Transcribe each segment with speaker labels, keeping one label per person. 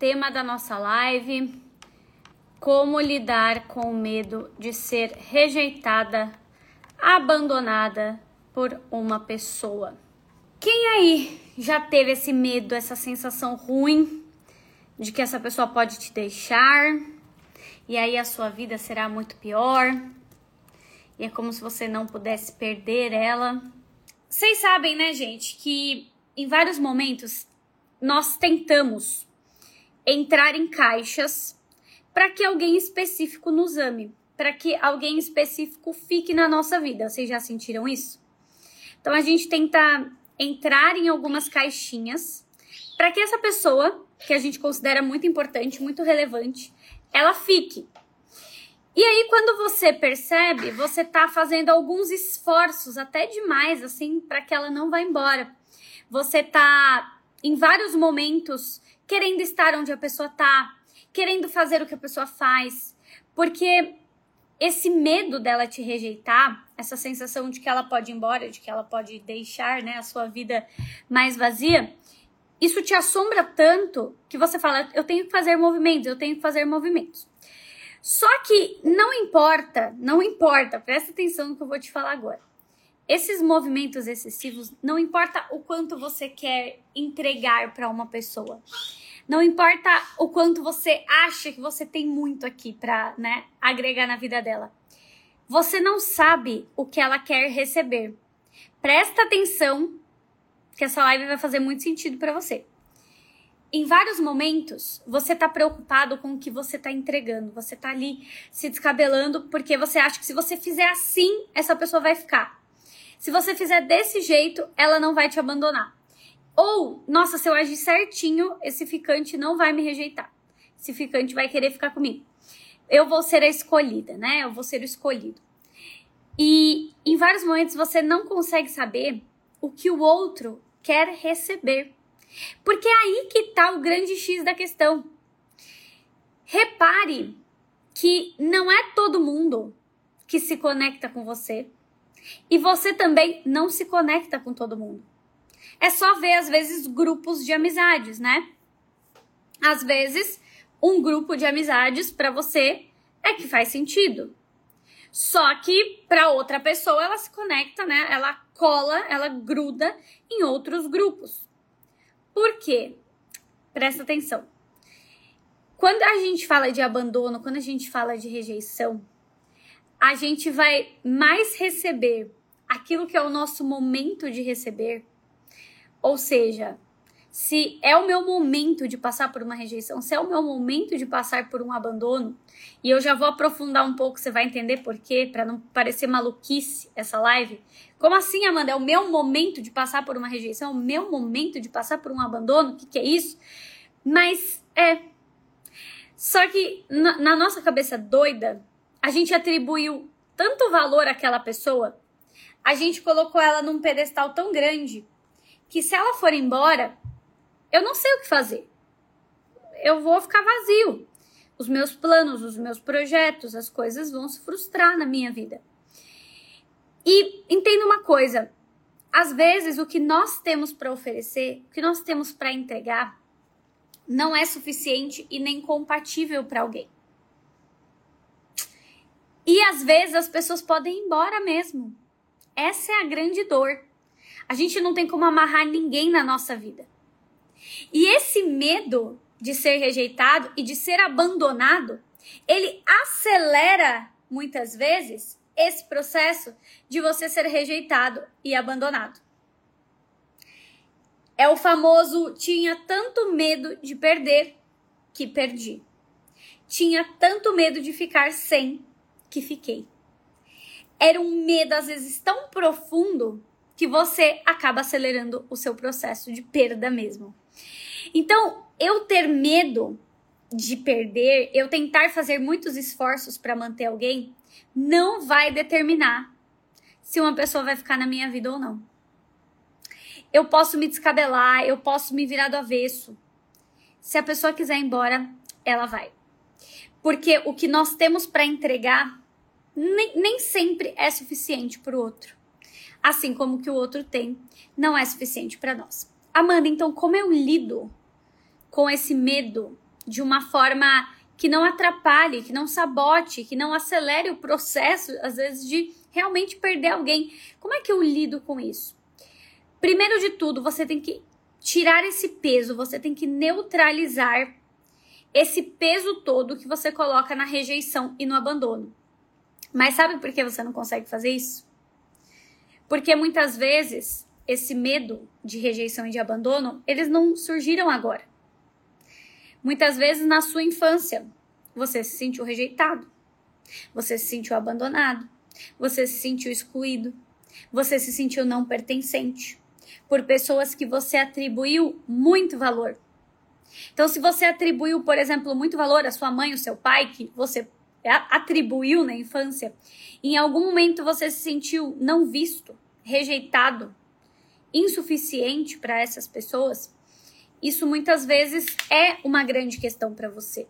Speaker 1: tema da nossa live: como lidar com o medo de ser rejeitada, abandonada por uma pessoa. Quem aí já teve esse medo, essa sensação ruim de que essa pessoa pode te deixar e aí a sua vida será muito pior? E é como se você não pudesse perder ela. Vocês sabem, né, gente, que em vários momentos nós tentamos entrar em caixas para que alguém específico nos ame, para que alguém específico fique na nossa vida. Vocês já sentiram isso? Então a gente tenta entrar em algumas caixinhas para que essa pessoa, que a gente considera muito importante, muito relevante, ela fique. E aí, quando você percebe, você tá fazendo alguns esforços, até demais, assim, para que ela não vá embora. Você tá, em vários momentos, querendo estar onde a pessoa tá, querendo fazer o que a pessoa faz, porque esse medo dela te rejeitar, essa sensação de que ela pode ir embora, de que ela pode deixar, né, a sua vida mais vazia, isso te assombra tanto que você fala, eu tenho que fazer movimentos, eu tenho que fazer movimentos. Só que não importa, não importa, presta atenção no que eu vou te falar agora. Esses movimentos excessivos, não importa o quanto você quer entregar para uma pessoa. Não importa o quanto você acha que você tem muito aqui para, né, agregar na vida dela. Você não sabe o que ela quer receber. Presta atenção, que essa live vai fazer muito sentido para você. Em vários momentos, você tá preocupado com o que você tá entregando. Você tá ali se descabelando porque você acha que se você fizer assim, essa pessoa vai ficar. Se você fizer desse jeito, ela não vai te abandonar. Ou, nossa, se eu agir certinho, esse ficante não vai me rejeitar. Esse ficante vai querer ficar comigo. Eu vou ser a escolhida, né? Eu vou ser o escolhido. E em vários momentos você não consegue saber o que o outro quer receber. Porque é aí que tá o grande X da questão. Repare que não é todo mundo que se conecta com você. E você também não se conecta com todo mundo. É só ver, às vezes, grupos de amizades, né? Às vezes, um grupo de amizades para você é que faz sentido. Só que para outra pessoa ela se conecta, né? Ela cola, ela gruda em outros grupos. Por quê? Presta atenção. Quando a gente fala de abandono, quando a gente fala de rejeição, a gente vai mais receber aquilo que é o nosso momento de receber ou seja, se é o meu momento de passar por uma rejeição, se é o meu momento de passar por um abandono, e eu já vou aprofundar um pouco, você vai entender por quê, para não parecer maluquice essa live. Como assim, Amanda? É o meu momento de passar por uma rejeição? É o meu momento de passar por um abandono? O que, que é isso? Mas é. Só que na, na nossa cabeça doida, a gente atribuiu tanto valor àquela pessoa, a gente colocou ela num pedestal tão grande que se ela for embora, eu não sei o que fazer. Eu vou ficar vazio. Os meus planos, os meus projetos, as coisas vão se frustrar na minha vida. E entenda uma coisa: às vezes o que nós temos para oferecer, o que nós temos para entregar, não é suficiente e nem compatível para alguém. E às vezes as pessoas podem ir embora mesmo. Essa é a grande dor. A gente não tem como amarrar ninguém na nossa vida. E esse medo de ser rejeitado e de ser abandonado, ele acelera muitas vezes esse processo de você ser rejeitado e abandonado. É o famoso tinha tanto medo de perder que perdi. Tinha tanto medo de ficar sem que fiquei. Era um medo às vezes tão profundo que você acaba acelerando o seu processo de perda mesmo. Então, eu ter medo de perder, eu tentar fazer muitos esforços para manter alguém, não vai determinar se uma pessoa vai ficar na minha vida ou não. Eu posso me descabelar, eu posso me virar do avesso. Se a pessoa quiser ir embora, ela vai. Porque o que nós temos para entregar nem, nem sempre é suficiente para o outro assim como o que o outro tem, não é suficiente para nós. Amanda, então como eu lido com esse medo de uma forma que não atrapalhe, que não sabote, que não acelere o processo, às vezes, de realmente perder alguém. Como é que eu lido com isso? Primeiro de tudo, você tem que tirar esse peso, você tem que neutralizar esse peso todo que você coloca na rejeição e no abandono. Mas sabe por que você não consegue fazer isso? Porque muitas vezes esse medo de rejeição e de abandono, eles não surgiram agora. Muitas vezes na sua infância, você se sentiu rejeitado, você se sentiu abandonado, você se sentiu excluído, você se sentiu não pertencente por pessoas que você atribuiu muito valor. Então, se você atribuiu, por exemplo, muito valor à sua mãe, ao seu pai, que você atribuiu na infância, em algum momento você se sentiu não visto, rejeitado, insuficiente para essas pessoas, isso muitas vezes é uma grande questão para você.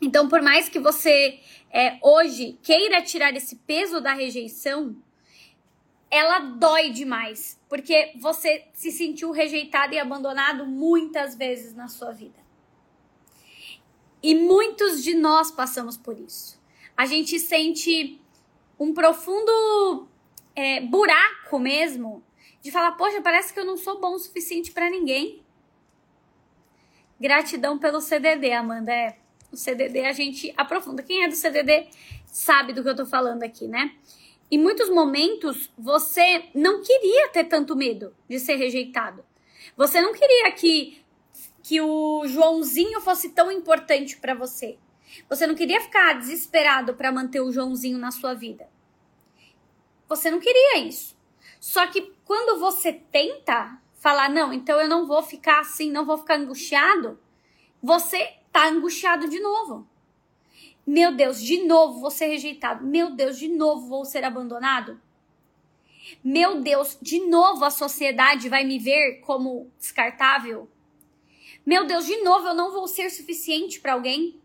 Speaker 1: Então, por mais que você é, hoje queira tirar esse peso da rejeição, ela dói demais, porque você se sentiu rejeitado e abandonado muitas vezes na sua vida. E muitos de nós passamos por isso. A gente sente um profundo é, buraco mesmo de falar, poxa, parece que eu não sou bom o suficiente para ninguém. Gratidão pelo CDD, Amanda. É, o CDD a gente aprofunda. Quem é do CDD sabe do que eu tô falando aqui, né? Em muitos momentos você não queria ter tanto medo de ser rejeitado. Você não queria que que o Joãozinho fosse tão importante para você. Você não queria ficar desesperado para manter o Joãozinho na sua vida. Você não queria isso. Só que quando você tenta falar, não, então eu não vou ficar assim, não vou ficar angustiado, você tá angustiado de novo. Meu Deus, de novo vou ser rejeitado. Meu Deus, de novo vou ser abandonado. Meu Deus, de novo a sociedade vai me ver como descartável. Meu Deus, de novo eu não vou ser suficiente para alguém.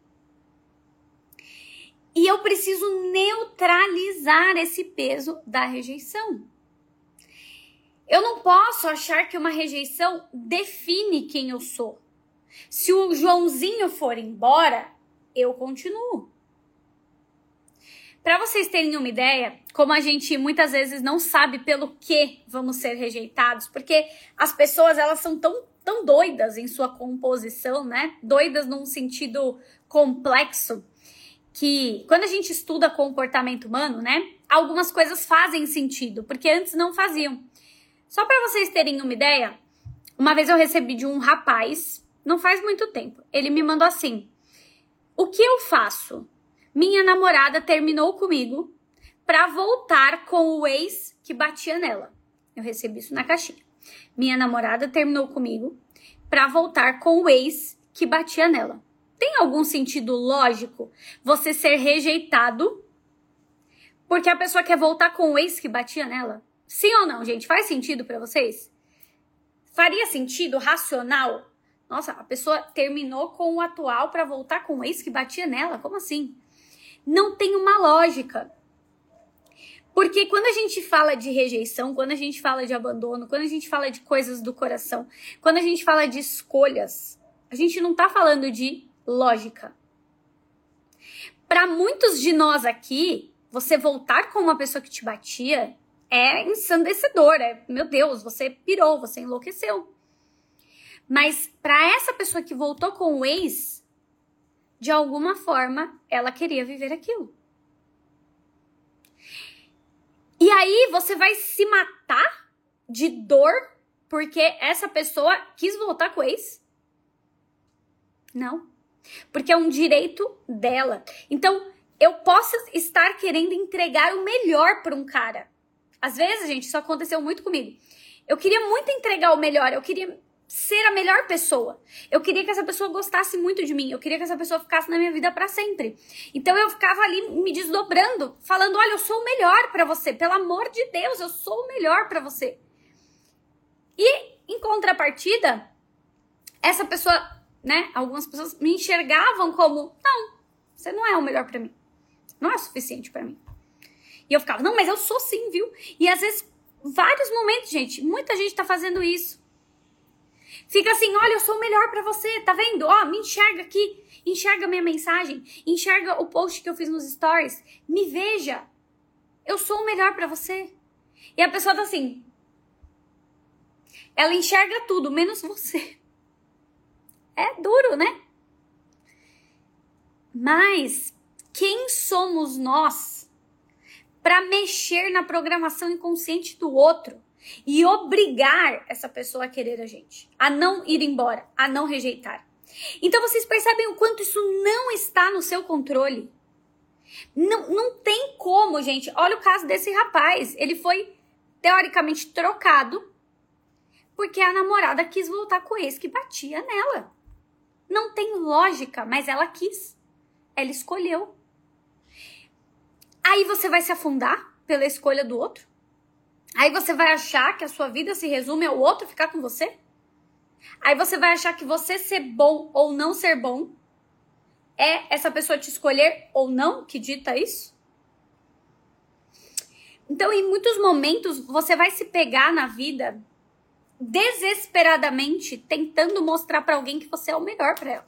Speaker 1: E eu preciso neutralizar esse peso da rejeição. Eu não posso achar que uma rejeição define quem eu sou. Se o Joãozinho for embora, eu continuo. Para vocês terem uma ideia, como a gente muitas vezes não sabe pelo que vamos ser rejeitados, porque as pessoas elas são tão tão doidas em sua composição, né? Doidas num sentido complexo, que quando a gente estuda comportamento humano, né? Algumas coisas fazem sentido, porque antes não faziam. Só para vocês terem uma ideia, uma vez eu recebi de um rapaz, não faz muito tempo. Ele me mandou assim: "O que eu faço? Minha namorada terminou comigo para voltar com o ex que batia nela." Eu recebi isso na caixinha. Minha namorada terminou comigo para voltar com o ex que batia nela. Tem algum sentido lógico você ser rejeitado porque a pessoa quer voltar com o ex que batia nela? Sim ou não, gente? Faz sentido para vocês? Faria sentido racional? Nossa, a pessoa terminou com o atual para voltar com o ex que batia nela? Como assim? Não tem uma lógica. Porque quando a gente fala de rejeição, quando a gente fala de abandono, quando a gente fala de coisas do coração, quando a gente fala de escolhas, a gente não tá falando de lógica. Para muitos de nós aqui, você voltar com uma pessoa que te batia é ensandecedor, é, meu Deus, você pirou, você enlouqueceu. Mas para essa pessoa que voltou com o ex, de alguma forma, ela queria viver aquilo. E aí você vai se matar de dor porque essa pessoa quis voltar com o ex? Não. Porque é um direito dela. Então, eu posso estar querendo entregar o melhor para um cara. Às vezes, gente, isso aconteceu muito comigo. Eu queria muito entregar o melhor, eu queria ser a melhor pessoa. Eu queria que essa pessoa gostasse muito de mim. Eu queria que essa pessoa ficasse na minha vida para sempre. Então eu ficava ali me desdobrando, falando: "Olha, eu sou o melhor para você. Pelo amor de Deus, eu sou o melhor para você". E em contrapartida, essa pessoa, né, algumas pessoas me enxergavam como: "Não, você não é o melhor para mim. Não é suficiente para mim". E eu ficava: "Não, mas eu sou sim, viu?". E às vezes vários momentos, gente, muita gente tá fazendo isso Fica assim, olha, eu sou o melhor para você, tá vendo? Ó, me enxerga aqui, enxerga minha mensagem, enxerga o post que eu fiz nos stories, me veja. Eu sou o melhor para você. E a pessoa tá assim, ela enxerga tudo, menos você. É duro, né? Mas quem somos nós para mexer na programação inconsciente do outro e obrigar essa pessoa a querer a gente, a não ir embora, a não rejeitar? Então vocês percebem o quanto isso não está no seu controle. Não, não tem como, gente. Olha o caso desse rapaz. Ele foi teoricamente trocado porque a namorada quis voltar com ex que batia nela. Não tem lógica, mas ela quis. Ela escolheu. Aí você vai se afundar pela escolha do outro? Aí você vai achar que a sua vida se resume ao outro ficar com você? Aí você vai achar que você ser bom ou não ser bom é essa pessoa te escolher ou não que dita isso? Então, em muitos momentos, você vai se pegar na vida desesperadamente tentando mostrar para alguém que você é o melhor para ela.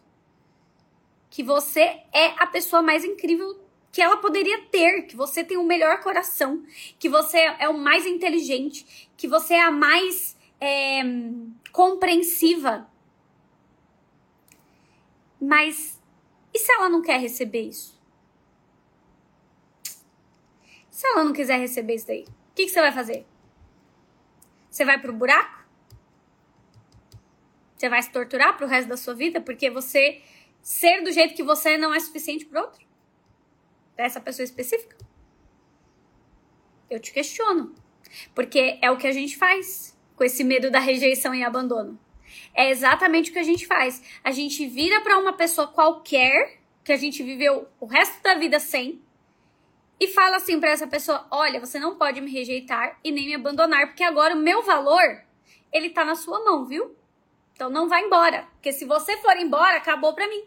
Speaker 1: Que você é a pessoa mais incrível que ela poderia ter, que você tem o melhor coração, que você é o mais inteligente, que você é a mais é, compreensiva. Mas e se ela não quer receber isso? Se ela não quiser receber isso daí, o que, que você vai fazer? Você vai pro buraco? Você vai se torturar pro resto da sua vida porque você ser do jeito que você não é suficiente para outro? Pra essa pessoa específica? Eu te questiono. Porque é o que a gente faz com esse medo da rejeição e abandono. É exatamente o que a gente faz. A gente vira para uma pessoa qualquer que a gente viveu o resto da vida sem e fala assim para essa pessoa: "Olha, você não pode me rejeitar e nem me abandonar, porque agora o meu valor ele tá na sua mão, viu? Então não vá embora, porque se você for embora, acabou para mim.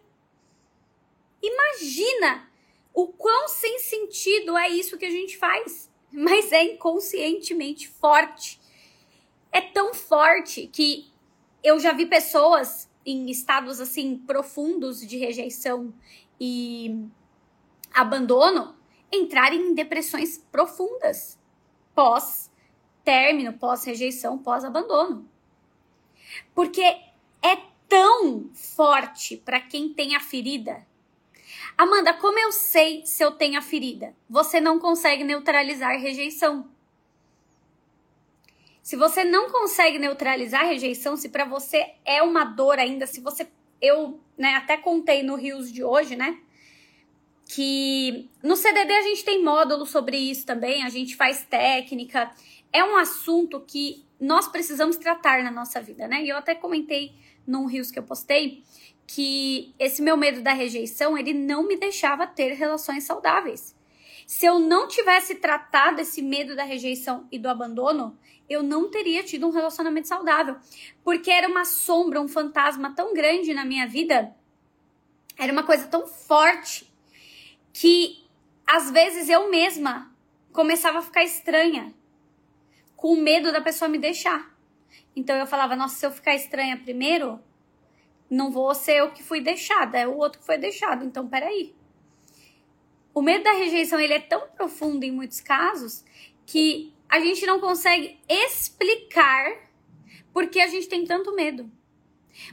Speaker 1: Imagina o quão sem sentido é isso que a gente faz, mas é inconscientemente forte. É tão forte que eu já vi pessoas em estados assim profundos de rejeição e abandono entrarem em depressões profundas pós término, pós rejeição, pós abandono. Porque é tão forte para quem tem a ferida. Amanda, como eu sei se eu tenho a ferida? Você não consegue neutralizar rejeição. Se você não consegue neutralizar rejeição, se para você é uma dor ainda, se você eu, né, até contei no Rios de hoje, né, que no CDD a gente tem módulo sobre isso também, a gente faz técnica. É um assunto que nós precisamos tratar na nossa vida, né? E eu até comentei num Rios que eu postei que esse meu medo da rejeição, ele não me deixava ter relações saudáveis. Se eu não tivesse tratado esse medo da rejeição e do abandono, eu não teria tido um relacionamento saudável, porque era uma sombra, um fantasma tão grande na minha vida, era uma coisa tão forte que às vezes eu mesma começava a ficar estranha com medo da pessoa me deixar. Então eu falava, nossa, se eu ficar estranha primeiro, não vou ser eu que fui deixada, é o outro que foi deixado. Então, peraí. O medo da rejeição ele é tão profundo em muitos casos que a gente não consegue explicar por que a gente tem tanto medo.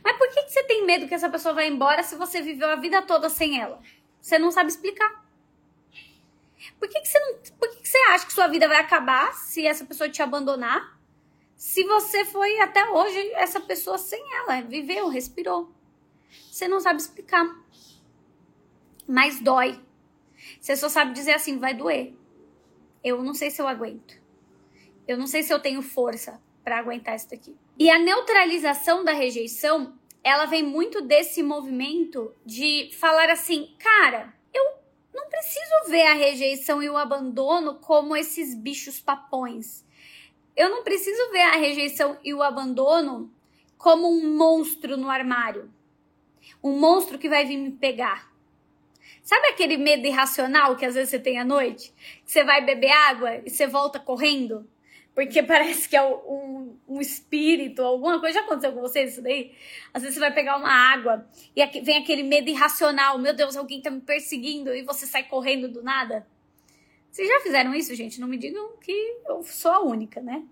Speaker 1: Mas por que, que você tem medo que essa pessoa vá embora se você viveu a vida toda sem ela? Você não sabe explicar. Por que, que você não. Por que, que você acha que sua vida vai acabar se essa pessoa te abandonar? Se você foi até hoje essa pessoa sem ela, viveu, respirou. Você não sabe explicar. Mas dói. Você só sabe dizer assim, vai doer. Eu não sei se eu aguento. Eu não sei se eu tenho força para aguentar isso daqui. E a neutralização da rejeição, ela vem muito desse movimento de falar assim, cara, não preciso ver a rejeição e o abandono como esses bichos papões. Eu não preciso ver a rejeição e o abandono como um monstro no armário. Um monstro que vai vir me pegar. Sabe aquele medo irracional que às vezes você tem à noite? Você vai beber água e você volta correndo? Porque parece que é um, um espírito, alguma coisa. Já aconteceu com vocês isso daí? Às vezes você vai pegar uma água e aqui, vem aquele medo irracional: meu Deus, alguém tá me perseguindo e você sai correndo do nada. Vocês já fizeram isso, gente? Não me digam que eu sou a única, né?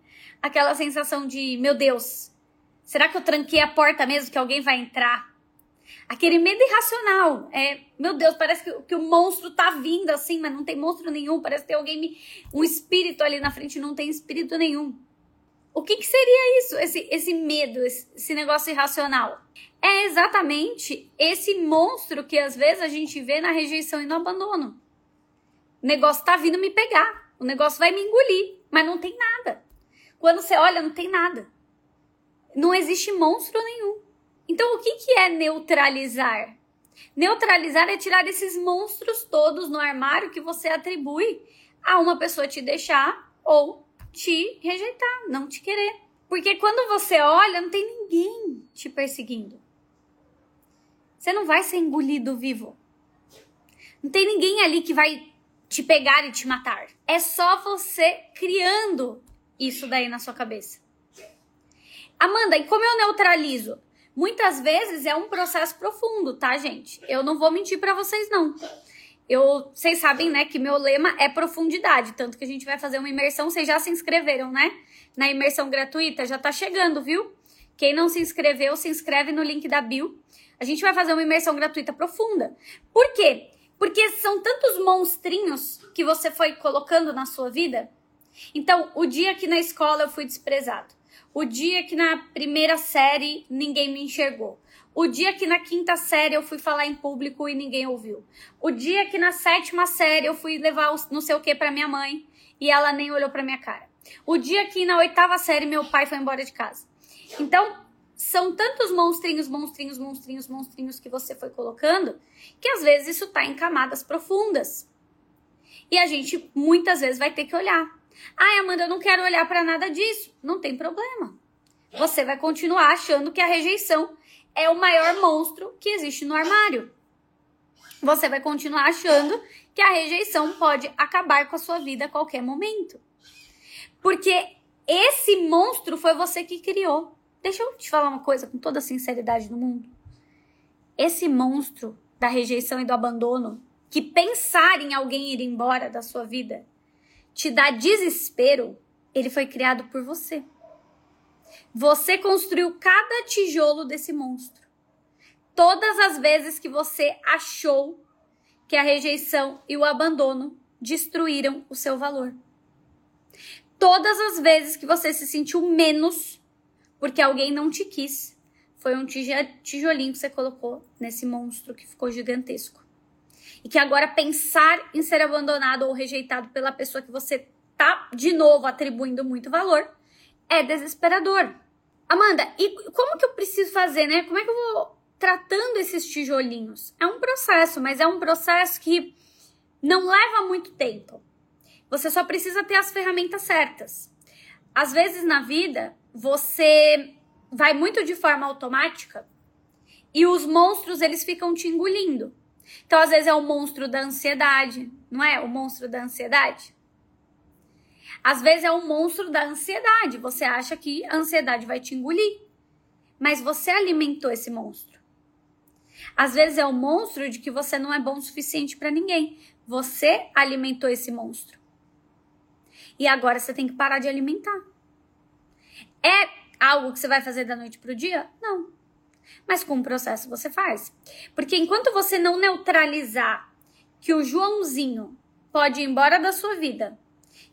Speaker 1: Aquela sensação de: meu Deus, será que eu tranquei a porta mesmo que alguém vai entrar? Aquele medo irracional. É, meu Deus, parece que, que, o monstro tá vindo assim, mas não tem monstro nenhum. Parece que tem alguém, me, um espírito ali na frente, não tem espírito nenhum. O que, que seria isso, esse, esse medo, esse, esse negócio irracional? É exatamente esse monstro que às vezes a gente vê na rejeição e no abandono. O negócio tá vindo me pegar, o negócio vai me engolir, mas não tem nada. Quando você olha, não tem nada. Não existe monstro nenhum. Então, o que, que é neutralizar? Neutralizar é tirar esses monstros todos no armário que você atribui a uma pessoa te deixar ou te rejeitar, não te querer. Porque quando você olha, não tem ninguém te perseguindo. Você não vai ser engolido vivo. Não tem ninguém ali que vai te pegar e te matar. É só você criando isso daí na sua cabeça. Amanda, e como eu neutralizo? Muitas vezes é um processo profundo, tá, gente? Eu não vou mentir para vocês não. Eu, vocês sabem, né, que meu lema é profundidade, tanto que a gente vai fazer uma imersão, vocês já se inscreveram, né? Na imersão gratuita, já tá chegando, viu? Quem não se inscreveu, se inscreve no link da bio. A gente vai fazer uma imersão gratuita profunda. Por quê? Porque são tantos monstrinhos que você foi colocando na sua vida. Então, o dia que na escola eu fui desprezado, o dia que na primeira série ninguém me enxergou. O dia que na quinta série eu fui falar em público e ninguém ouviu. O dia que na sétima série eu fui levar não sei o que para minha mãe e ela nem olhou para minha cara. O dia que na oitava série meu pai foi embora de casa. Então, são tantos monstrinhos, monstrinhos, monstrinhos, monstrinhos que você foi colocando, que às vezes isso tá em camadas profundas. E a gente muitas vezes vai ter que olhar. Ai, Amanda, eu não quero olhar para nada disso. Não tem problema. Você vai continuar achando que a rejeição é o maior monstro que existe no armário. Você vai continuar achando que a rejeição pode acabar com a sua vida a qualquer momento. Porque esse monstro foi você que criou. Deixa eu te falar uma coisa com toda a sinceridade do mundo. Esse monstro da rejeição e do abandono, que pensar em alguém ir embora da sua vida te dá desespero, ele foi criado por você. Você construiu cada tijolo desse monstro. Todas as vezes que você achou que a rejeição e o abandono destruíram o seu valor. Todas as vezes que você se sentiu menos porque alguém não te quis, foi um tijolinho que você colocou nesse monstro que ficou gigantesco e que agora pensar em ser abandonado ou rejeitado pela pessoa que você tá de novo atribuindo muito valor é desesperador. Amanda, e como que eu preciso fazer, né? Como é que eu vou tratando esses tijolinhos? É um processo, mas é um processo que não leva muito tempo. Você só precisa ter as ferramentas certas. Às vezes na vida, você vai muito de forma automática e os monstros eles ficam te engolindo. Então, às vezes, é o monstro da ansiedade, não é? O monstro da ansiedade. Às vezes é o monstro da ansiedade. Você acha que a ansiedade vai te engolir, mas você alimentou esse monstro. Às vezes é o monstro de que você não é bom o suficiente para ninguém. Você alimentou esse monstro. E agora você tem que parar de alimentar. É algo que você vai fazer da noite pro dia? Não. Mas com o processo você faz. Porque enquanto você não neutralizar que o Joãozinho pode ir embora da sua vida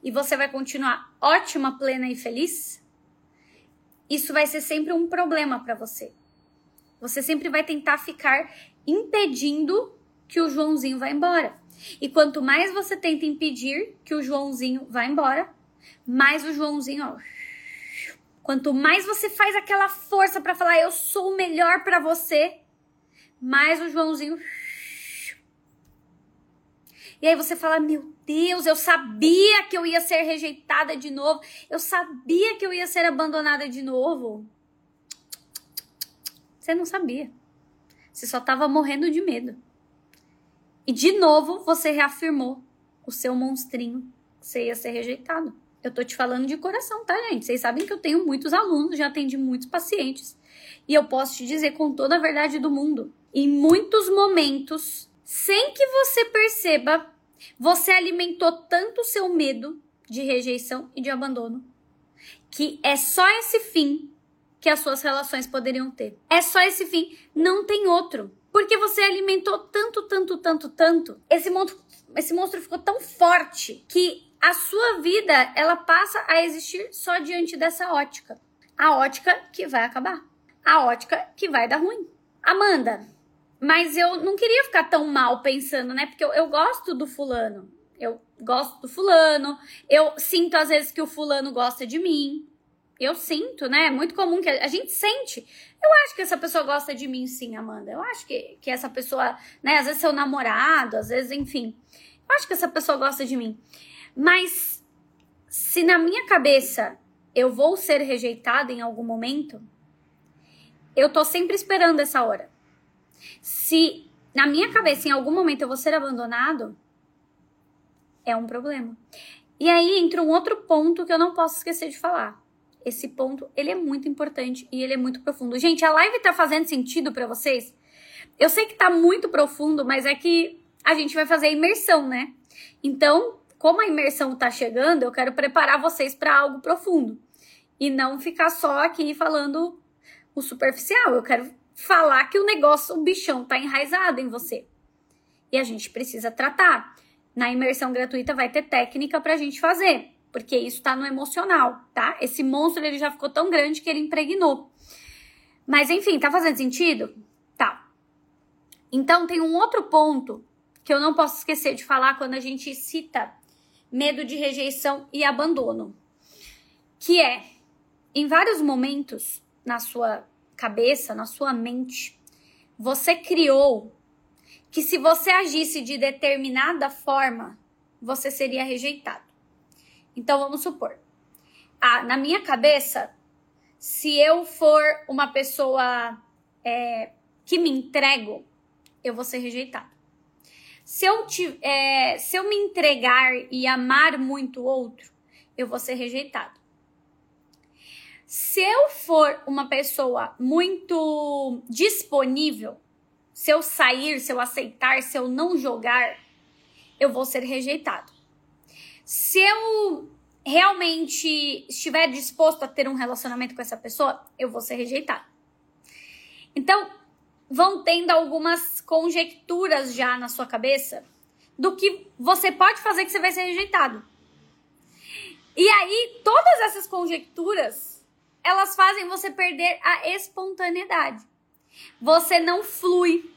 Speaker 1: e você vai continuar ótima, plena e feliz, isso vai ser sempre um problema para você. Você sempre vai tentar ficar impedindo que o Joãozinho vá embora. E quanto mais você tenta impedir que o Joãozinho vá embora, mais o Joãozinho, ó, Quanto mais você faz aquela força para falar eu sou o melhor para você, mais o Joãozinho e aí você fala: Meu Deus, eu sabia que eu ia ser rejeitada de novo. Eu sabia que eu ia ser abandonada de novo. Você não sabia. Você só estava morrendo de medo. E de novo você reafirmou o seu monstrinho que você ia ser rejeitado. Eu tô te falando de coração, tá, gente? Vocês sabem que eu tenho muitos alunos, já atendi muitos pacientes. E eu posso te dizer com toda a verdade do mundo. Em muitos momentos, sem que você perceba, você alimentou tanto o seu medo de rejeição e de abandono que é só esse fim que as suas relações poderiam ter. É só esse fim, não tem outro. Porque você alimentou tanto, tanto, tanto, tanto. Esse monstro, esse monstro ficou tão forte que a sua vida ela passa a existir só diante dessa ótica. A ótica que vai acabar. A ótica que vai dar ruim. Amanda, mas eu não queria ficar tão mal pensando, né? Porque eu, eu gosto do fulano. Eu gosto do fulano. Eu sinto às vezes que o fulano gosta de mim. Eu sinto, né? É muito comum que a, gente sente. Eu acho que essa pessoa gosta de mim, sim, Amanda. Eu acho que, que essa pessoa, né? Às vezes seu namorado, às vezes, enfim. Eu acho que essa pessoa gosta de mim. Mas se na minha cabeça eu vou ser rejeitada em algum momento, eu tô sempre esperando essa hora. Se na minha cabeça em algum momento eu vou ser abandonado, é um problema. E aí entra um outro ponto que eu não posso esquecer de falar. Esse ponto, ele é muito importante e ele é muito profundo. Gente, a live tá fazendo sentido para vocês? Eu sei que tá muito profundo, mas é que a gente vai fazer a imersão, né? Então, como a imersão tá chegando, eu quero preparar vocês para algo profundo e não ficar só aqui falando o superficial. Eu quero falar que o negócio, o bichão tá enraizado em você. E a gente precisa tratar. Na imersão gratuita vai ter técnica pra gente fazer porque isso tá no emocional, tá? Esse monstro ele já ficou tão grande que ele impregnou. Mas enfim, tá fazendo sentido? Tá. Então tem um outro ponto que eu não posso esquecer de falar quando a gente cita medo de rejeição e abandono, que é em vários momentos na sua cabeça, na sua mente, você criou que se você agisse de determinada forma, você seria rejeitado. Então vamos supor, na minha cabeça, se eu for uma pessoa é, que me entrego, eu vou ser rejeitado. Se eu, te, é, se eu me entregar e amar muito o outro, eu vou ser rejeitado. Se eu for uma pessoa muito disponível, se eu sair, se eu aceitar, se eu não jogar, eu vou ser rejeitado. Se eu realmente estiver disposto a ter um relacionamento com essa pessoa, eu vou ser rejeitado. Então, vão tendo algumas conjecturas já na sua cabeça do que você pode fazer que você vai ser rejeitado. E aí, todas essas conjecturas, elas fazem você perder a espontaneidade. Você não flui.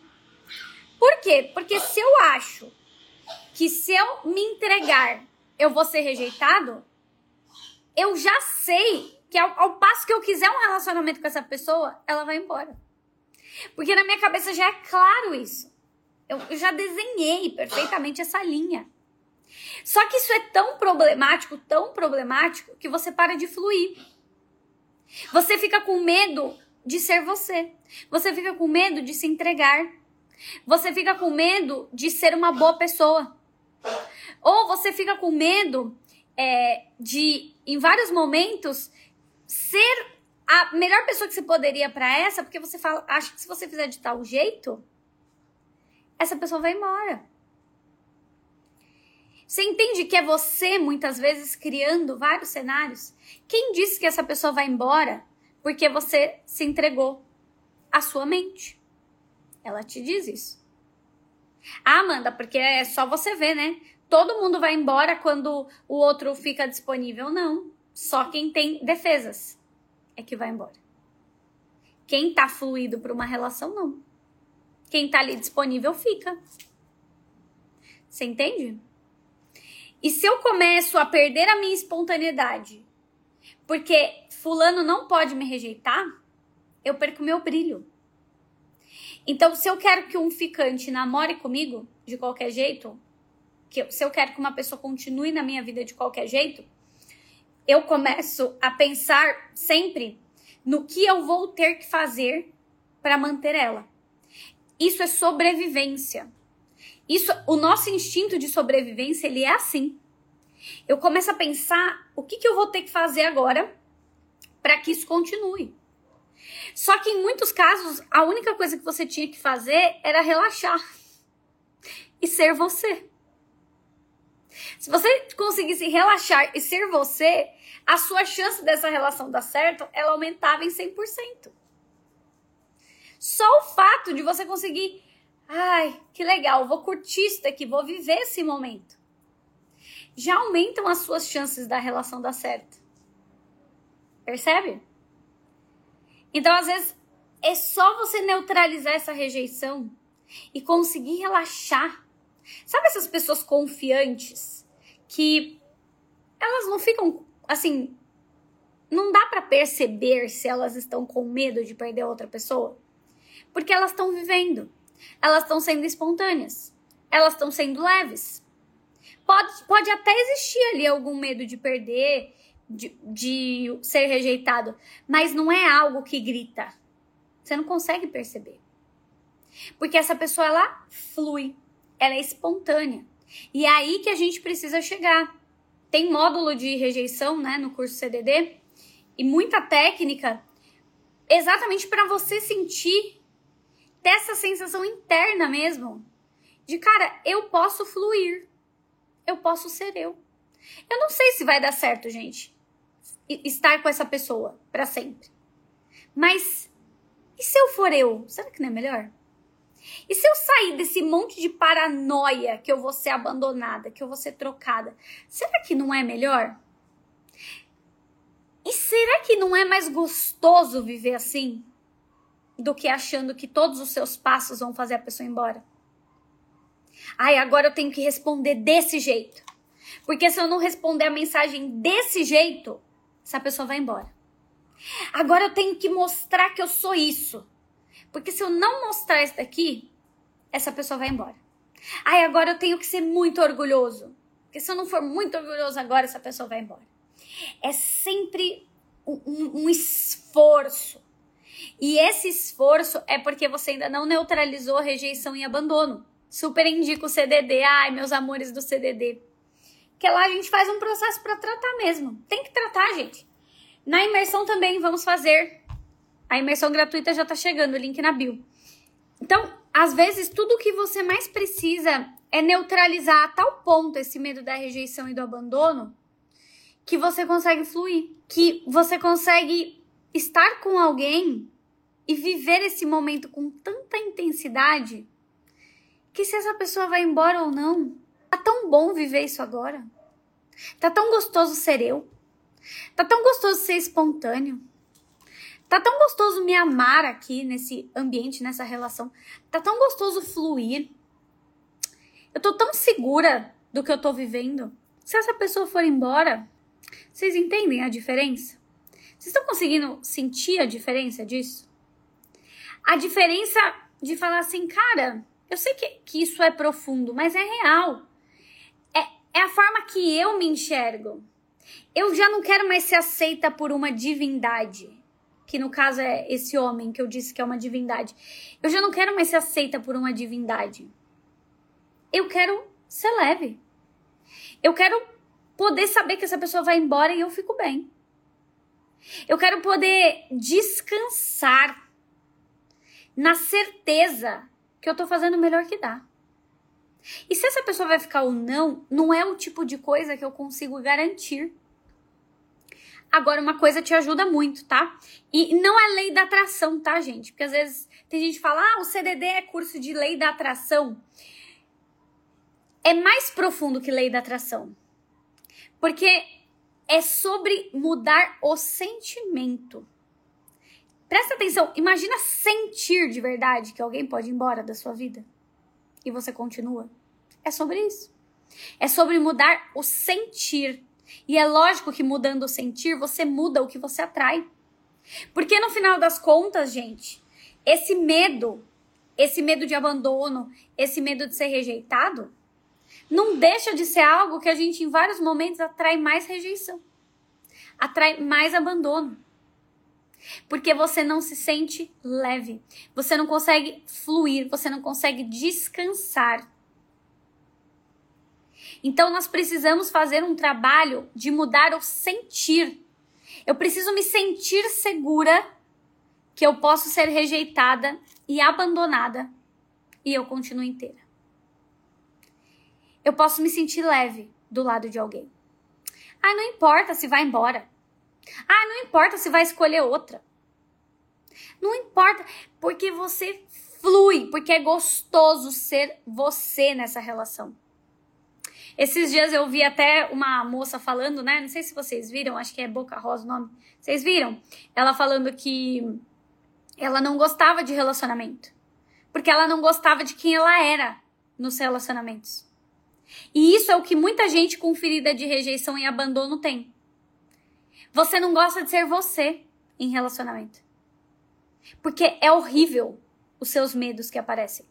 Speaker 1: Por quê? Porque se eu acho que se eu me entregar eu vou ser rejeitado, eu já sei que ao, ao, passo que eu quiser um relacionamento com essa pessoa, ela vai embora. Porque na minha cabeça já é claro isso. Eu, eu já desenhei perfeitamente essa linha. Só que isso é tão problemático, tão problemático, que você para de fluir. Você fica com medo de ser você. Você fica com medo de se entregar. Você fica com medo de ser uma boa pessoa. Ou você fica com medo é, de, em vários momentos, ser a melhor pessoa que você poderia para essa, porque você fala, acha que se você fizer de tal jeito, essa pessoa vai embora. Você entende que é você, muitas vezes, criando vários cenários? Quem disse que essa pessoa vai embora porque você se entregou à sua mente? Ela te diz isso. Ah, Amanda, porque é só você ver, né? todo mundo vai embora quando o outro fica disponível. Não. Só quem tem defesas é que vai embora. Quem tá fluido para uma relação, não. Quem tá ali disponível fica. Você entende? E se eu começo a perder a minha espontaneidade, porque fulano não pode me rejeitar, eu perco meu brilho. Então, se eu quero que um ficante namore comigo de qualquer jeito, que se eu quero que uma pessoa continue na minha vida de qualquer jeito, eu começo a pensar sempre no que eu vou ter que fazer para manter ela. Isso é sobrevivência. Isso, o nosso instinto de sobrevivência, ele é assim. eu começo a pensar o que, que eu vou ter que fazer agora para que isso continue. Só que em muitos casos, a única coisa que você tinha que fazer era relaxar e ser você. Se você conseguisse relaxar e ser você, a sua chance dessa relação dar certo, ela aumentava em 100%. Só o fato de você conseguir, ai, que legal, vou curtir isso daqui, vou viver esse momento. Já aumentam as suas chances da relação dar certo. Percebe? Então, às vezes, é só você neutralizar essa rejeição e conseguir relaxar. Sabe essas pessoas confiantes que elas não ficam assim, não dá para perceber se elas estão com medo de perder outra pessoa? Porque elas estão vivendo. Elas estão sendo espontâneas. Elas estão sendo leves. Pode, pode até existir ali algum medo de perder, de, de ser rejeitado, mas não é algo que grita. Você não consegue perceber. Porque essa pessoa, ela flui, ela é espontânea. E é aí que a gente precisa chegar. Tem módulo de rejeição, né, no curso CDD, e muita técnica exatamente para você sentir dessa sensação interna mesmo de cara, eu posso fluir. Eu posso ser eu. Eu não sei se vai dar certo, gente estar com essa pessoa para sempre. Mas e se eu for eu? Será que não é melhor? E se eu sair desse monte de paranoia que eu vou ser abandonada, que eu vou ser trocada? Será que não é melhor? E será que não é mais gostoso viver assim? Do que achando que todos os seus passos vão fazer a pessoa embora? Ai, agora eu tenho que responder desse jeito. Porque se eu não responder a mensagem desse jeito, essa pessoa vai embora. Agora eu tenho que mostrar que eu sou isso. Porque se eu não mostrar isso daqui, essa pessoa vai embora. Ai, agora eu tenho que ser muito orgulhoso. Porque se eu não for muito orgulhoso agora, essa pessoa vai embora. É sempre um, um, um esforço. E esse esforço é porque você ainda não neutralizou rejeição e abandono. Super indico o CDD. Ai, meus amores do CDD que lá a gente faz um processo para tratar mesmo. Tem que tratar, gente. Na imersão também vamos fazer. A imersão gratuita já tá chegando, o link na bio. Então, às vezes, tudo que você mais precisa é neutralizar a tal ponto esse medo da rejeição e do abandono que você consegue fluir, que você consegue estar com alguém e viver esse momento com tanta intensidade que se essa pessoa vai embora ou não, Tá tão bom viver isso agora. Tá tão gostoso ser eu. Tá tão gostoso ser espontâneo. Tá tão gostoso me amar aqui nesse ambiente, nessa relação. Tá tão gostoso fluir. Eu tô tão segura do que eu tô vivendo. Se essa pessoa for embora, vocês entendem a diferença? Vocês estão conseguindo sentir a diferença disso? A diferença de falar assim, cara, eu sei que, que isso é profundo, mas é real é a forma que eu me enxergo. Eu já não quero mais ser aceita por uma divindade, que no caso é esse homem que eu disse que é uma divindade. Eu já não quero mais ser aceita por uma divindade. Eu quero ser leve. Eu quero poder saber que essa pessoa vai embora e eu fico bem. Eu quero poder descansar na certeza que eu tô fazendo o melhor que dá. E se essa pessoa vai ficar ou não, não é o tipo de coisa que eu consigo garantir. Agora, uma coisa te ajuda muito, tá? E não é lei da atração, tá, gente? Porque às vezes tem gente que fala, ah, o CDD é curso de lei da atração. É mais profundo que lei da atração. Porque é sobre mudar o sentimento. Presta atenção, imagina sentir de verdade que alguém pode ir embora da sua vida e você continua. É sobre isso. É sobre mudar o sentir. E é lógico que mudando o sentir, você muda o que você atrai. Porque no final das contas, gente, esse medo, esse medo de abandono, esse medo de ser rejeitado, não deixa de ser algo que a gente em vários momentos atrai mais rejeição, atrai mais abandono. Porque você não se sente leve, você não consegue fluir, você não consegue descansar. Então nós precisamos fazer um trabalho de mudar o sentir. Eu preciso me sentir segura que eu posso ser rejeitada e abandonada e eu continuo inteira. Eu posso me sentir leve do lado de alguém. Ah, não importa se vai embora. Ah, não importa se vai escolher outra. Não importa, porque você flui, porque é gostoso ser você nessa relação. Esses dias eu vi até uma moça falando, né? Não sei se vocês viram, acho que é Boca Rosa o nome. Vocês viram? Ela falando que ela não gostava de relacionamento. Porque ela não gostava de quem ela era nos relacionamentos. E isso é o que muita gente com ferida de rejeição e abandono tem. Você não gosta de ser você em relacionamento. Porque é horrível os seus medos que aparecem.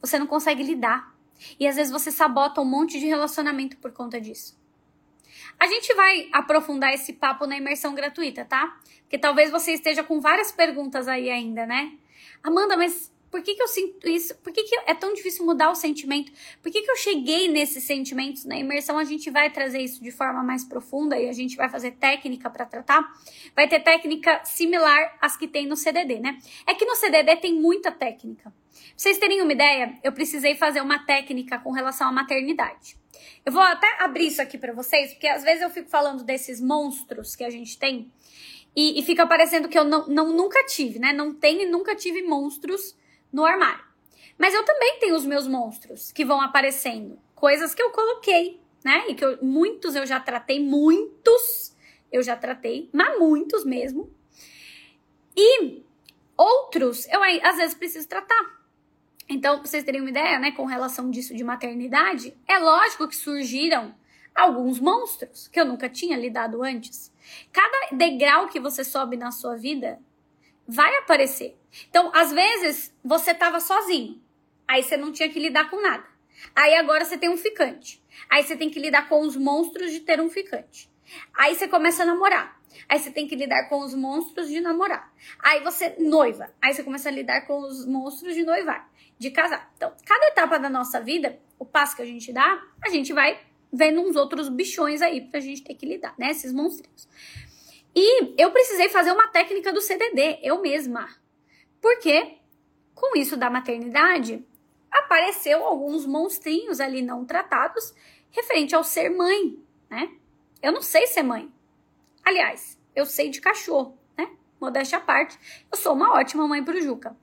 Speaker 1: Você não consegue lidar. E às vezes você sabota um monte de relacionamento por conta disso. A gente vai aprofundar esse papo na imersão gratuita, tá? Porque talvez você esteja com várias perguntas aí ainda, né? Amanda, mas por que, que eu sinto isso? Por que, que é tão difícil mudar o sentimento? Por que, que eu cheguei nesses sentimentos? Na imersão a gente vai trazer isso de forma mais profunda e a gente vai fazer técnica para tratar. Vai ter técnica similar às que tem no CDD, né? É que no CDD tem muita técnica. Pra vocês terem uma ideia, eu precisei fazer uma técnica com relação à maternidade. Eu vou até abrir isso aqui para vocês, porque às vezes eu fico falando desses monstros que a gente tem e, e fica parecendo que eu não, não, nunca tive, né? Não tenho e nunca tive monstros no armário. Mas eu também tenho os meus monstros que vão aparecendo, coisas que eu coloquei, né? E que eu, muitos eu já tratei, muitos eu já tratei, mas muitos mesmo. E outros eu às vezes preciso tratar. Então, vocês terem uma ideia, né, com relação disso de maternidade, é lógico que surgiram alguns monstros que eu nunca tinha lidado antes. Cada degrau que você sobe na sua vida vai aparecer. Então, às vezes, você estava sozinho. Aí você não tinha que lidar com nada. Aí agora você tem um ficante. Aí você tem que lidar com os monstros de ter um ficante. Aí você começa a namorar. Aí você tem que lidar com os monstros de namorar. Aí você noiva. Aí você começa a lidar com os monstros de noivar, de casar. Então, cada etapa da nossa vida, o passo que a gente dá, a gente vai vendo uns outros bichões aí pra gente ter que lidar, né? Esses monstrinhos. E eu precisei fazer uma técnica do CDD, eu mesma. Porque com isso da maternidade, apareceu alguns monstrinhos ali não tratados referente ao ser mãe, né? Eu não sei ser mãe. Aliás, eu sei de cachorro, né? Modéstia à parte, eu sou uma ótima mãe pro Juca.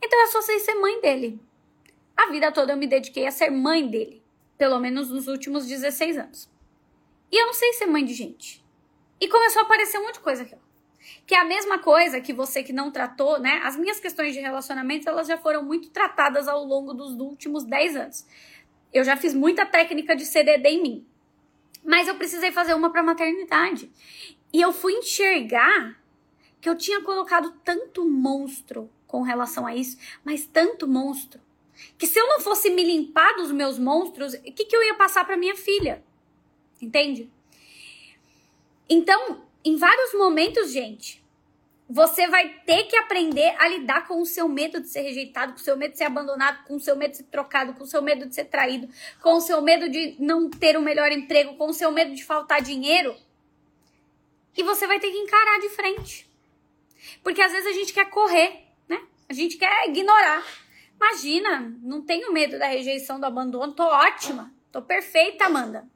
Speaker 1: Então eu só sei ser mãe dele. A vida toda eu me dediquei a ser mãe dele, pelo menos nos últimos 16 anos. E eu não sei ser mãe de gente. E começou a aparecer um monte de coisa aqui. Que é a mesma coisa que você que não tratou, né? As minhas questões de relacionamento, elas já foram muito tratadas ao longo dos últimos 10 anos. Eu já fiz muita técnica de CDD em mim. Mas eu precisei fazer uma para maternidade. E eu fui enxergar que eu tinha colocado tanto monstro com relação a isso, mas tanto monstro, que se eu não fosse me limpar dos meus monstros, o que, que eu ia passar para minha filha? Entende? Então, em vários momentos, gente, você vai ter que aprender a lidar com o seu medo de ser rejeitado, com o seu medo de ser abandonado, com o seu medo de ser trocado, com o seu medo de ser traído, com o seu medo de não ter o um melhor emprego, com o seu medo de faltar dinheiro. E você vai ter que encarar de frente. Porque às vezes a gente quer correr, né? A gente quer ignorar. Imagina, não tenho medo da rejeição, do abandono, tô ótima, tô perfeita, Amanda.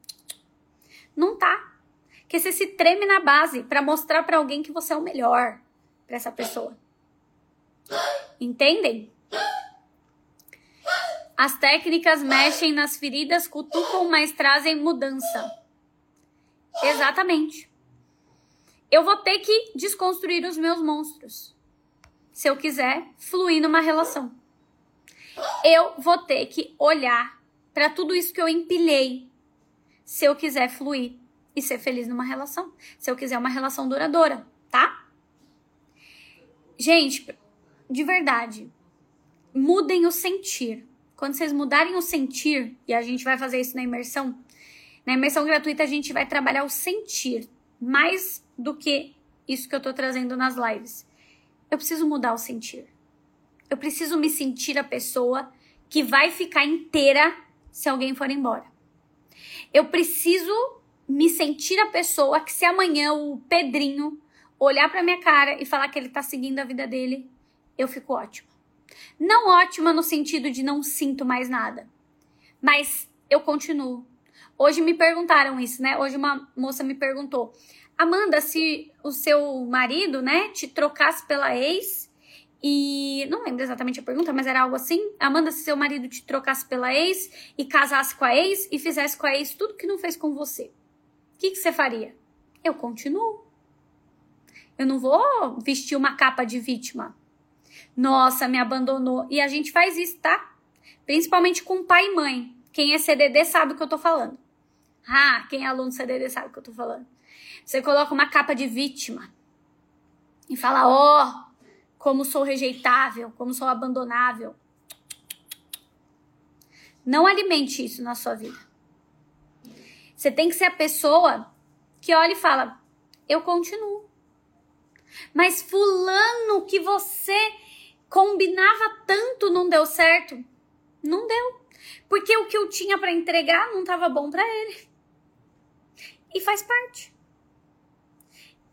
Speaker 1: Não tá que você se treme na base para mostrar para alguém que você é o melhor para essa pessoa. Entendem? As técnicas mexem nas feridas, cutucam, mas trazem mudança. Exatamente. Eu vou ter que desconstruir os meus monstros. Se eu quiser fluir numa relação. Eu vou ter que olhar para tudo isso que eu empilhei. Se eu quiser fluir e ser feliz numa relação. Se eu quiser uma relação duradoura, tá? Gente, de verdade, mudem o sentir. Quando vocês mudarem o sentir, e a gente vai fazer isso na imersão, na imersão gratuita a gente vai trabalhar o sentir mais do que isso que eu tô trazendo nas lives. Eu preciso mudar o sentir. Eu preciso me sentir a pessoa que vai ficar inteira se alguém for embora. Eu preciso me sentir a pessoa que se amanhã o Pedrinho olhar para minha cara e falar que ele tá seguindo a vida dele, eu fico ótima. Não ótima no sentido de não sinto mais nada, mas eu continuo. Hoje me perguntaram isso, né? Hoje uma moça me perguntou: Amanda, se o seu marido, né, te trocasse pela ex e não lembro exatamente a pergunta, mas era algo assim: Amanda, se seu marido te trocasse pela ex e casasse com a ex e fizesse com a ex tudo que não fez com você, o que, que você faria? Eu continuo. Eu não vou vestir uma capa de vítima. Nossa, me abandonou. E a gente faz isso, tá? Principalmente com pai e mãe. Quem é CDD sabe o que eu tô falando. Ah, quem é aluno CDD sabe o que eu tô falando. Você coloca uma capa de vítima e fala: Ó, oh, como sou rejeitável, como sou abandonável. Não alimente isso na sua vida. Você tem que ser a pessoa que olha e fala: Eu continuo. Mas fulano que você combinava tanto não deu certo? Não deu. Porque o que eu tinha para entregar não estava bom para ele. E faz parte.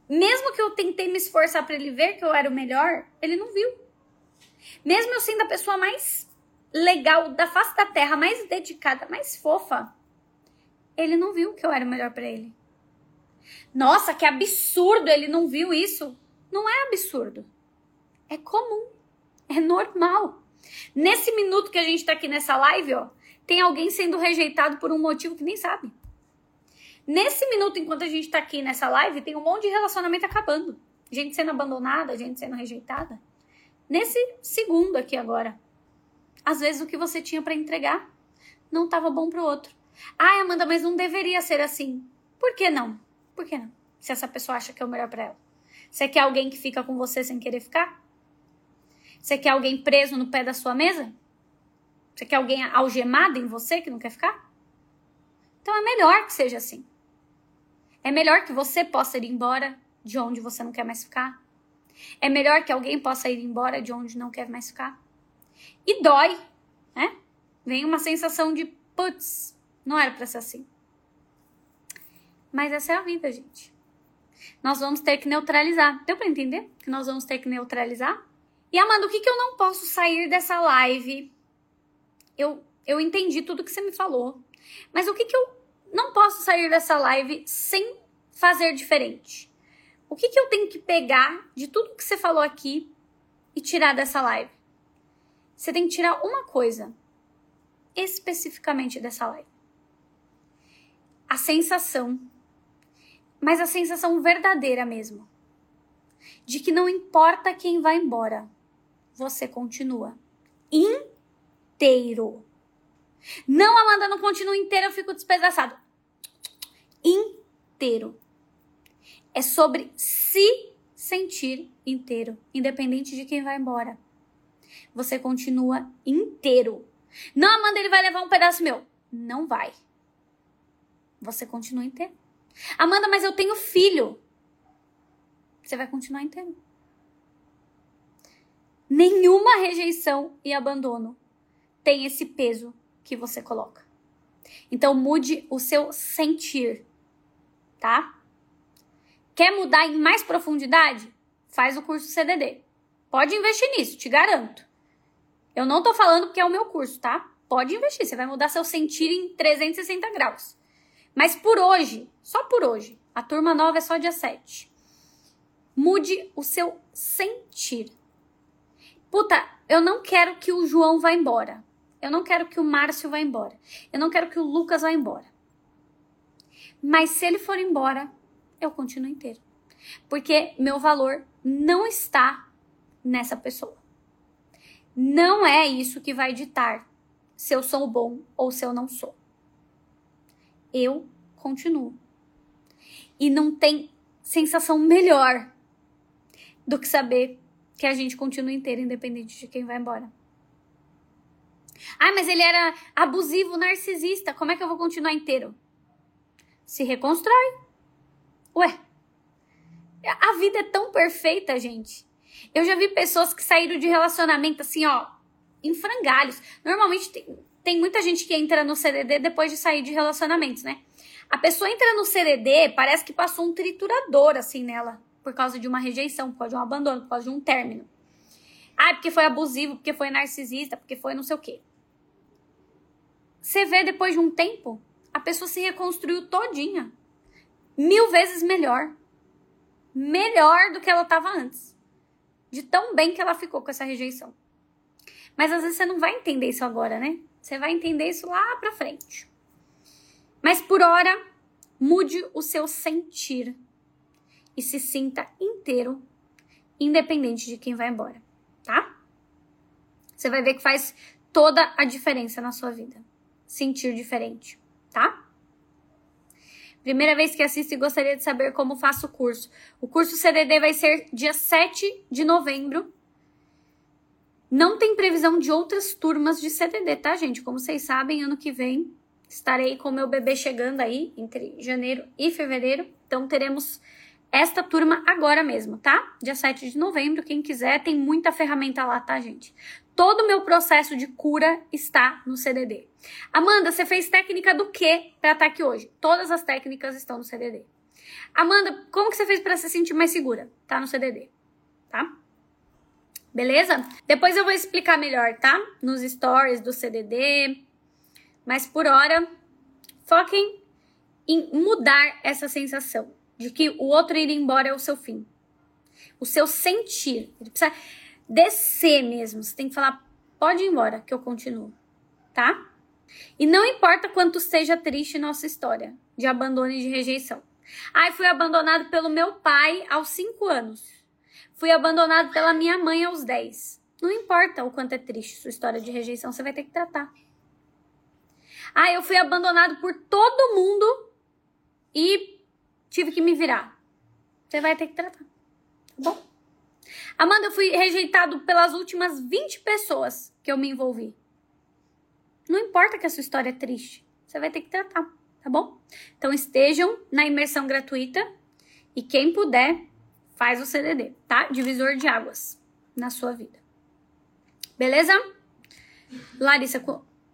Speaker 1: Mesmo que eu tentei me esforçar para ele ver que eu era o melhor, ele não viu. Mesmo eu sendo a pessoa mais legal da face da terra, mais dedicada, mais fofa, ele não viu que eu era o melhor para ele. Nossa, que absurdo, ele não viu isso. Não é absurdo. É comum. É normal. Nesse minuto que a gente tá aqui nessa live, ó, tem alguém sendo rejeitado por um motivo que nem sabe. Nesse minuto, enquanto a gente tá aqui nessa live, tem um monte de relacionamento acabando. Gente sendo abandonada, gente sendo rejeitada. Nesse segundo aqui agora. Às vezes o que você tinha para entregar não tava bom pro outro. Ai, Amanda, mas não deveria ser assim. Por que não? Por que não? Se essa pessoa acha que é o melhor para ela. Você quer alguém que fica com você sem querer ficar? Você quer alguém preso no pé da sua mesa? Você quer alguém algemado em você que não quer ficar? Então é melhor que seja assim. É melhor que você possa ir embora de onde você não quer mais ficar. É melhor que alguém possa ir embora de onde não quer mais ficar. E dói, né? Vem uma sensação de putz, não era para ser assim. Mas essa é a vida, gente. Nós vamos ter que neutralizar. Deu para entender que nós vamos ter que neutralizar? E Amanda, o que, que eu não posso sair dessa live? Eu, eu entendi tudo que você me falou. Mas o que, que eu não posso sair dessa live sem fazer diferente? O que, que eu tenho que pegar de tudo que você falou aqui e tirar dessa live? Você tem que tirar uma coisa especificamente dessa live. A sensação, mas a sensação verdadeira mesmo, de que não importa quem vai embora, você continua inteiro. Não, Amanda, não continua inteiro, eu fico despedaçado. Inteiro. É sobre se sentir inteiro, independente de quem vai embora. Você continua inteiro. Não, Amanda, ele vai levar um pedaço meu. Não vai. Você continua inteiro. Amanda, mas eu tenho filho. Você vai continuar inteiro nenhuma rejeição e abandono tem esse peso que você coloca. Então mude o seu sentir, tá? Quer mudar em mais profundidade? Faz o curso CDD. Pode investir nisso, te garanto. Eu não tô falando porque é o meu curso, tá? Pode investir, você vai mudar seu sentir em 360 graus. Mas por hoje, só por hoje, a turma nova é só dia 7. Mude o seu sentir. Puta, eu não quero que o João vá embora. Eu não quero que o Márcio vá embora. Eu não quero que o Lucas vá embora. Mas se ele for embora, eu continuo inteiro. Porque meu valor não está nessa pessoa. Não é isso que vai ditar se eu sou bom ou se eu não sou. Eu continuo. E não tem sensação melhor do que saber que a gente continua inteiro, independente de quem vai embora. Ah, mas ele era abusivo, narcisista. Como é que eu vou continuar inteiro? Se reconstrói. Ué, a vida é tão perfeita, gente. Eu já vi pessoas que saíram de relacionamento assim, ó, em frangalhos. Normalmente tem, tem muita gente que entra no CDD depois de sair de relacionamentos, né? A pessoa entra no CDD, parece que passou um triturador assim nela, por causa de uma rejeição, por causa de um abandono, por causa de um término. Ah, porque foi abusivo, porque foi narcisista, porque foi não sei o quê. Você vê depois de um tempo, a pessoa se reconstruiu todinha. Mil vezes melhor. Melhor do que ela estava antes. De tão bem que ela ficou com essa rejeição. Mas às vezes você não vai entender isso agora, né? Você vai entender isso lá pra frente. Mas por hora, mude o seu sentir e se sinta inteiro, independente de quem vai embora, tá? Você vai ver que faz toda a diferença na sua vida. Sentir diferente, tá? Primeira vez que assisto e gostaria de saber como faço o curso. O curso CDD vai ser dia 7 de novembro. Não tem previsão de outras turmas de CDD, tá, gente? Como vocês sabem, ano que vem Estarei com meu bebê chegando aí entre janeiro e fevereiro. Então teremos esta turma agora mesmo, tá? Dia 7 de novembro. Quem quiser, tem muita ferramenta lá, tá, gente? Todo o meu processo de cura está no CDD. Amanda, você fez técnica do que para estar aqui hoje? Todas as técnicas estão no CDD. Amanda, como que você fez para se sentir mais segura? Tá no CDD, tá? Beleza? Depois eu vou explicar melhor, tá? Nos stories do CDD, mas por hora, foquem em mudar essa sensação de que o outro ir embora é o seu fim. O seu sentir. Ele precisa descer mesmo. Você tem que falar, pode ir embora, que eu continuo. Tá? E não importa quanto seja triste nossa história de abandono e de rejeição. Ai, fui abandonado pelo meu pai aos 5 anos. Fui abandonado pela minha mãe aos 10. Não importa o quanto é triste sua história de rejeição, você vai ter que tratar. Ah, eu fui abandonado por todo mundo e tive que me virar. Você vai ter que tratar. Tá bom? Amanda, eu fui rejeitado pelas últimas 20 pessoas que eu me envolvi. Não importa que a sua história é triste. Você vai ter que tratar, tá bom? Então estejam na imersão gratuita e quem puder, faz o CDD, tá? Divisor de águas na sua vida. Beleza? Larissa,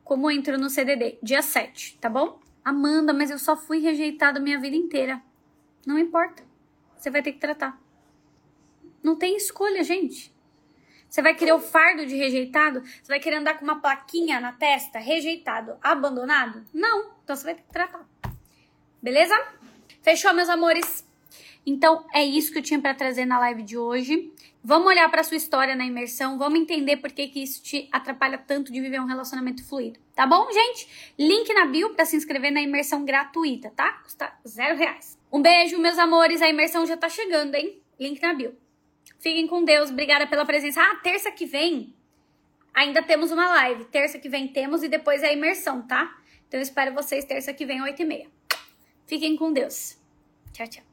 Speaker 1: como entro no CDD? Dia 7, tá bom? Amanda, mas eu só fui rejeitada minha vida inteira. Não importa. Você vai ter que tratar. Não tem escolha, gente. Você vai querer o fardo de rejeitado? Você vai querer andar com uma plaquinha na testa? Rejeitado, abandonado? Não. Então você vai ter que tratar. Beleza? Fechou, meus amores? Então é isso que eu tinha para trazer na live de hoje. Vamos olhar para sua história na imersão, vamos entender por que, que isso te atrapalha tanto de viver um relacionamento fluido, tá bom, gente? Link na bio para se inscrever na imersão gratuita, tá? Custa zero reais. Um beijo, meus amores, a imersão já tá chegando, hein? Link na bio. Fiquem com Deus, obrigada pela presença. Ah, terça que vem ainda temos uma live. Terça que vem temos e depois é a imersão, tá? Então eu espero vocês terça que vem, 8 e meia. Fiquem com Deus. Tchau, tchau.